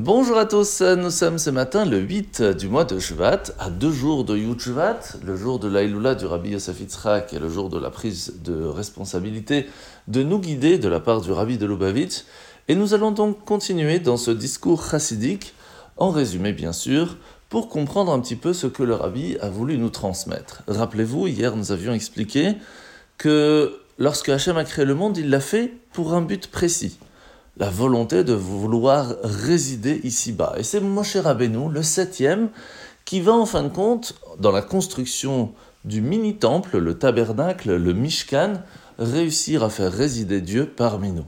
Bonjour à tous, nous sommes ce matin le 8 du mois de Shvat, à deux jours de Yud Shvat, le jour de l'Aïloula du Rabbi Yosef Yitzhak et le jour de la prise de responsabilité de nous guider de la part du Rabbi de Lubavitch. Et nous allons donc continuer dans ce discours chassidique, en résumé bien sûr, pour comprendre un petit peu ce que le Rabbi a voulu nous transmettre. Rappelez-vous, hier nous avions expliqué que lorsque Hachem a créé le monde, il l'a fait pour un but précis la volonté de vouloir résider ici-bas. Et c'est Moshe Rabbeinu, le septième, qui va en fin de compte, dans la construction du mini-temple, le tabernacle, le Mishkan, réussir à faire résider Dieu parmi nous.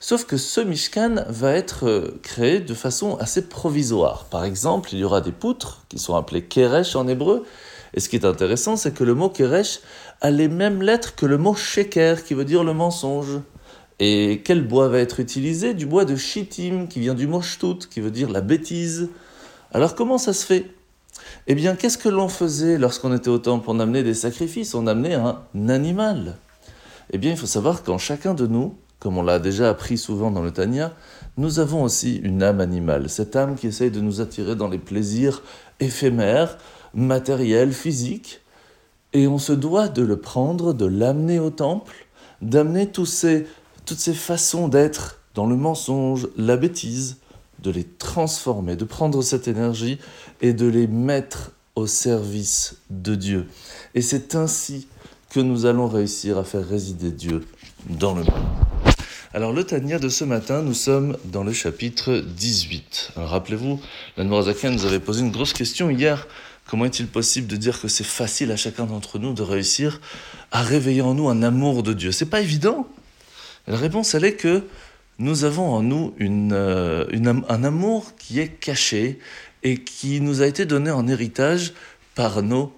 Sauf que ce Mishkan va être euh, créé de façon assez provisoire. Par exemple, il y aura des poutres qui sont appelées Keresh en hébreu. Et ce qui est intéressant, c'est que le mot Keresh a les mêmes lettres que le mot Sheker, qui veut dire le mensonge. Et quel bois va être utilisé Du bois de shittim, qui vient du mot qui veut dire la bêtise. Alors comment ça se fait? Eh bien, qu'est-ce que l'on faisait lorsqu'on était au temple? On amenait des sacrifices, on amenait un animal. Eh bien, il faut savoir qu'en chacun de nous, comme on l'a déjà appris souvent dans le Tanya, nous avons aussi une âme animale, cette âme qui essaye de nous attirer dans les plaisirs éphémères, matériels, physiques, et on se doit de le prendre, de l'amener au temple, d'amener tous ces toutes ces façons d'être dans le mensonge, la bêtise, de les transformer, de prendre cette énergie et de les mettre au service de Dieu. Et c'est ainsi que nous allons réussir à faire résider Dieu dans le monde. Alors le Tania de ce matin, nous sommes dans le chapitre 18. Rappelez-vous, la Noirzakan nous avait posé une grosse question hier. Comment est-il possible de dire que c'est facile à chacun d'entre nous de réussir à réveiller en nous un amour de Dieu? C'est pas évident. La réponse, elle est que nous avons en nous euh, un amour qui est caché et qui nous a été donné en héritage par nos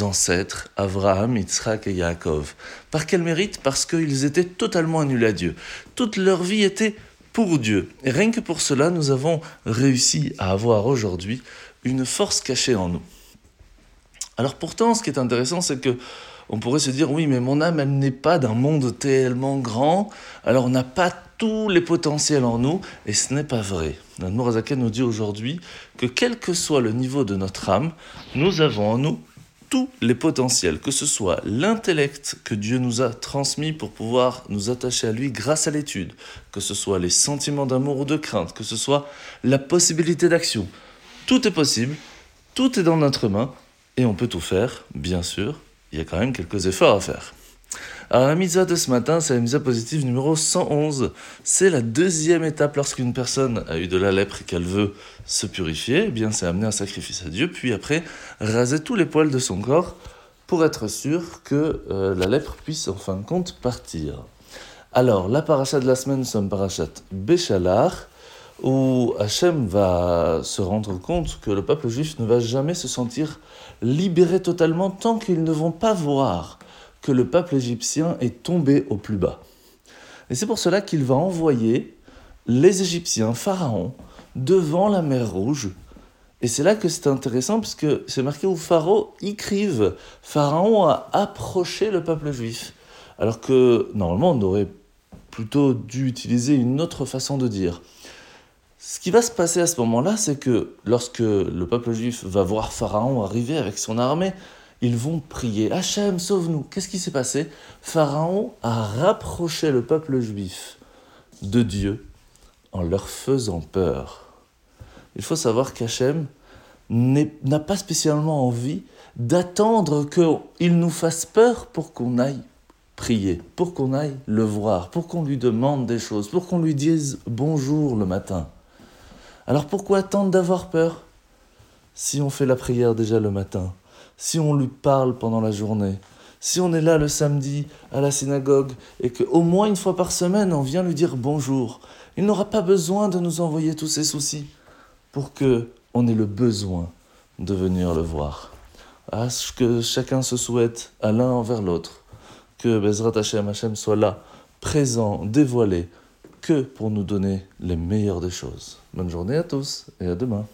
ancêtres, Abraham, Yitzhak et Yaakov. Par quel mérite? Parce qu'ils étaient totalement annulés à Dieu. Toute leur vie était pour Dieu. Et rien que pour cela, nous avons réussi à avoir aujourd'hui une force cachée en nous. Alors pourtant, ce qui est intéressant, c'est que on pourrait se dire oui, mais mon âme, elle n'est pas d'un monde tellement grand, alors on n'a pas tous les potentiels en nous, et ce n'est pas vrai. Notre nous dit aujourd'hui que quel que soit le niveau de notre âme, nous avons en nous tous les potentiels, que ce soit l'intellect que Dieu nous a transmis pour pouvoir nous attacher à lui grâce à l'étude, que ce soit les sentiments d'amour ou de crainte, que ce soit la possibilité d'action. Tout est possible, tout est dans notre main, et on peut tout faire, bien sûr, il y a quand même quelques efforts à faire. Alors la misa de ce matin, c'est la misa positive numéro 111. C'est la deuxième étape lorsqu'une personne a eu de la lèpre et qu'elle veut se purifier. Eh bien, c'est amener un sacrifice à Dieu, puis après raser tous les poils de son corps pour être sûr que euh, la lèpre puisse en fin de compte partir. Alors, la paracha de la semaine, nous sommes parachat Béchalar, où Hachem va se rendre compte que le peuple juif ne va jamais se sentir libéré totalement tant qu'ils ne vont pas voir que le peuple égyptien est tombé au plus bas. Et c'est pour cela qu'il va envoyer les Égyptiens, Pharaon, devant la mer Rouge. Et c'est là que c'est intéressant, puisque c'est marqué où Pharaon écrive Pharaon a approché le peuple juif. Alors que normalement on aurait plutôt dû utiliser une autre façon de dire. Ce qui va se passer à ce moment-là, c'est que lorsque le peuple juif va voir Pharaon arriver avec son armée, ils vont prier Hachem, sauve-nous. Qu'est-ce qui s'est passé? Pharaon a rapproché le peuple juif de Dieu en leur faisant peur. Il faut savoir qu'Hachem n'a pas spécialement envie d'attendre qu'il nous fasse peur pour qu'on aille prier, pour qu'on aille le voir, pour qu'on lui demande des choses, pour qu'on lui dise bonjour le matin. Alors pourquoi attendre d'avoir peur? Si on fait la prière déjà le matin, si on lui parle pendant la journée, si on est là le samedi à la synagogue et qu'au moins une fois par semaine on vient lui dire bonjour, il n'aura pas besoin de nous envoyer tous ses soucis pour que on ait le besoin de venir le voir. À ce que chacun se souhaite à l'un envers l'autre, que Bezrat Hashem Hashem soit là, présent, dévoilé, que pour nous donner les meilleures des choses. Bonne journée à tous et à demain.